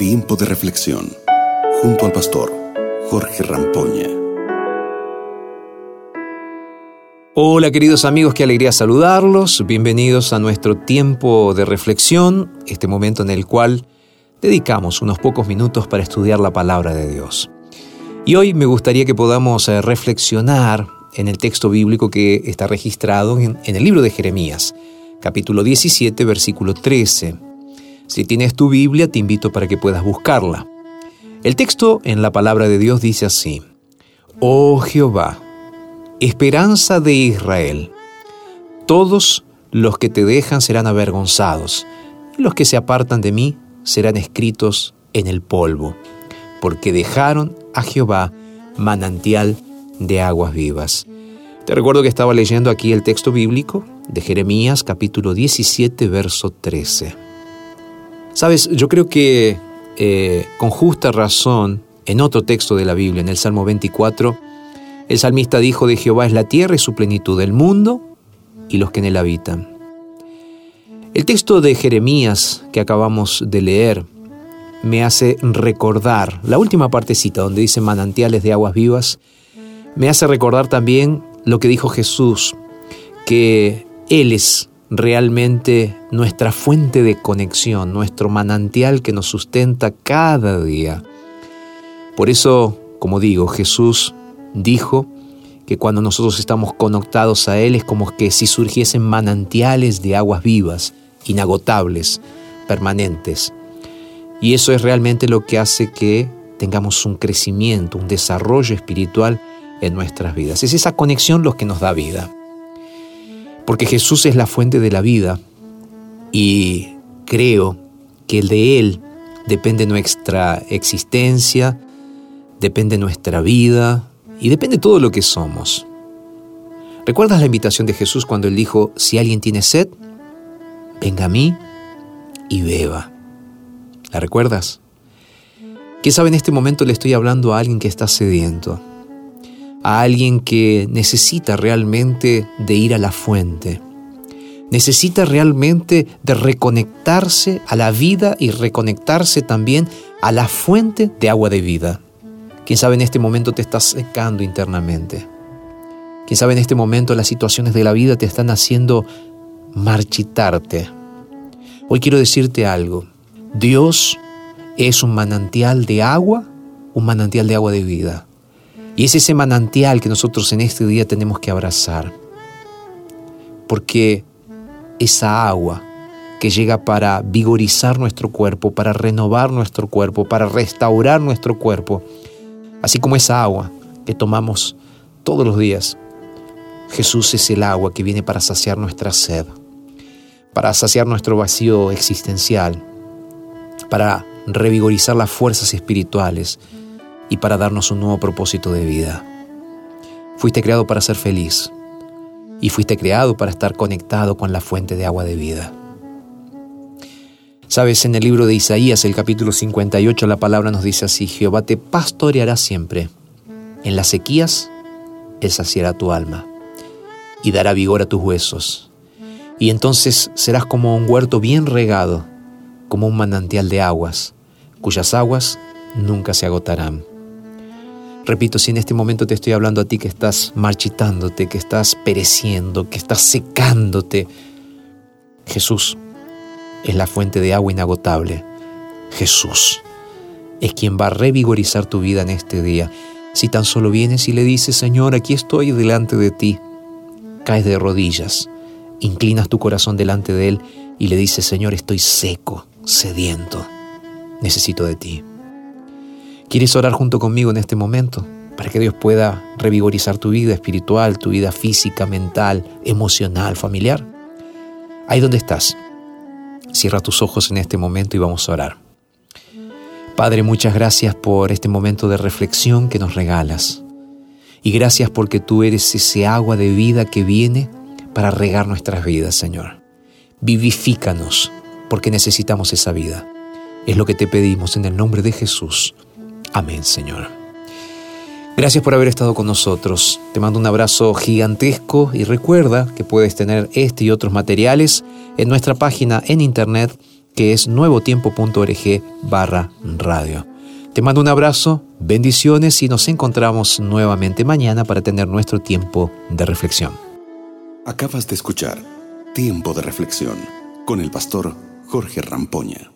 Tiempo de reflexión junto al pastor Jorge Rampoña. Hola queridos amigos, qué alegría saludarlos. Bienvenidos a nuestro tiempo de reflexión, este momento en el cual dedicamos unos pocos minutos para estudiar la palabra de Dios. Y hoy me gustaría que podamos eh, reflexionar en el texto bíblico que está registrado en, el libro de Jeremías, capítulo 17, versículo 13. Si tienes tu Biblia, te invito para que puedas buscarla. El texto en la palabra de Dios dice así, Oh Jehová, esperanza de Israel, todos los que te dejan serán avergonzados, y los que se apartan de mí serán escritos en el polvo, porque dejaron a Jehová manantial de aguas vivas. Te recuerdo que estaba leyendo aquí el texto bíblico de Jeremías capítulo 17, verso 13. Sabes, yo creo que eh, con justa razón, en otro texto de la Biblia, en el Salmo 24, el salmista dijo de Jehová es la tierra y su plenitud, el mundo y los que en él habitan. El texto de Jeremías que acabamos de leer me hace recordar, la última partecita donde dice manantiales de aguas vivas, me hace recordar también lo que dijo Jesús, que Él es realmente nuestra fuente de conexión, nuestro manantial que nos sustenta cada día. Por eso, como digo, Jesús dijo que cuando nosotros estamos conectados a Él es como que si surgiesen manantiales de aguas vivas, inagotables, permanentes. Y eso es realmente lo que hace que tengamos un crecimiento, un desarrollo espiritual en nuestras vidas. Es esa conexión lo que nos da vida porque Jesús es la fuente de la vida y creo que de Él depende nuestra existencia, depende nuestra vida y depende todo lo que somos. ¿Recuerdas la invitación de Jesús cuando Él dijo, si alguien tiene sed, venga a mí y beba? ¿La recuerdas? ¿Quién sabe en este momento le estoy hablando a alguien que está sediento? A alguien que necesita realmente de ir a la fuente. Necesita realmente de reconectarse a la vida y reconectarse también a la fuente de agua de vida. Quién sabe en este momento te estás secando internamente. Quién sabe en este momento las situaciones de la vida te están haciendo marchitarte. Hoy quiero decirte algo. Dios es un manantial de agua, un manantial de agua de vida. Y es ese manantial que nosotros en este día tenemos que abrazar. Porque esa agua que llega para vigorizar nuestro cuerpo, para renovar nuestro cuerpo, para restaurar nuestro cuerpo, así como esa agua que tomamos todos los días, Jesús es el agua que viene para saciar nuestra sed, para saciar nuestro vacío existencial, para revigorizar las fuerzas espirituales, y para darnos un nuevo propósito de vida. Fuiste creado para ser feliz y fuiste creado para estar conectado con la fuente de agua de vida. Sabes, en el libro de Isaías, el capítulo 58, la palabra nos dice así, Jehová te pastoreará siempre. En las sequías, Él saciará tu alma y dará vigor a tus huesos. Y entonces serás como un huerto bien regado, como un manantial de aguas, cuyas aguas nunca se agotarán. Repito, si en este momento te estoy hablando a ti que estás marchitándote, que estás pereciendo, que estás secándote, Jesús es la fuente de agua inagotable. Jesús es quien va a revigorizar tu vida en este día. Si tan solo vienes y le dices, Señor, aquí estoy delante de ti, caes de rodillas, inclinas tu corazón delante de Él y le dices, Señor, estoy seco, sediento, necesito de ti. ¿Quieres orar junto conmigo en este momento? Para que Dios pueda revigorizar tu vida espiritual, tu vida física, mental, emocional, familiar. Ahí donde estás. Cierra tus ojos en este momento y vamos a orar. Padre, muchas gracias por este momento de reflexión que nos regalas. Y gracias porque tú eres ese agua de vida que viene para regar nuestras vidas, Señor. Vivifícanos porque necesitamos esa vida. Es lo que te pedimos en el nombre de Jesús. Amén, Señor. Gracias por haber estado con nosotros. Te mando un abrazo gigantesco y recuerda que puedes tener este y otros materiales en nuestra página en internet que es nuevotiempo.org barra radio. Te mando un abrazo, bendiciones y nos encontramos nuevamente mañana para tener nuestro tiempo de reflexión. Acabas de escuchar Tiempo de Reflexión con el pastor Jorge Rampoña.